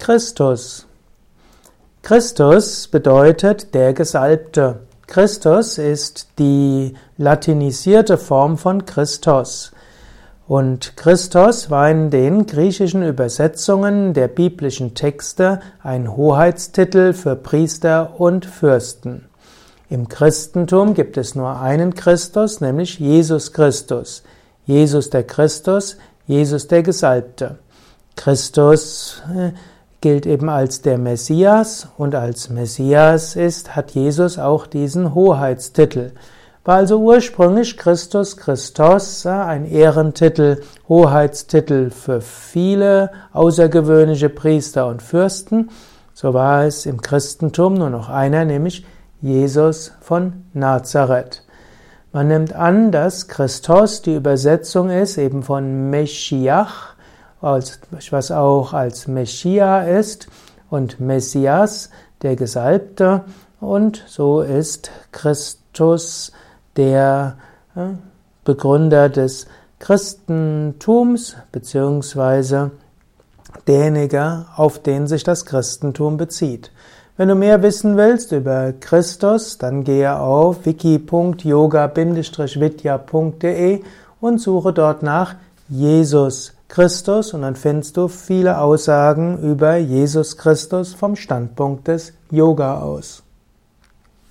Christus. Christus bedeutet der Gesalbte. Christus ist die latinisierte Form von Christos. Und Christos war in den griechischen Übersetzungen der biblischen Texte ein Hoheitstitel für Priester und Fürsten. Im Christentum gibt es nur einen Christus, nämlich Jesus Christus. Jesus der Christus, Jesus der Gesalbte. Christus äh, gilt eben als der Messias und als Messias ist, hat Jesus auch diesen Hoheitstitel. War also ursprünglich Christus Christos ein Ehrentitel, Hoheitstitel für viele außergewöhnliche Priester und Fürsten. So war es im Christentum nur noch einer, nämlich Jesus von Nazareth. Man nimmt an, dass Christos die Übersetzung ist eben von Meschiach, was auch als Meschia ist und Messias, der Gesalbte. Und so ist Christus der äh, Begründer des Christentums, beziehungsweise derjenige, auf den sich das Christentum bezieht. Wenn du mehr wissen willst über Christus, dann gehe auf wiki.yoga-vidya.de und suche dort nach Jesus Christus und dann findest du viele Aussagen über Jesus Christus vom Standpunkt des Yoga aus.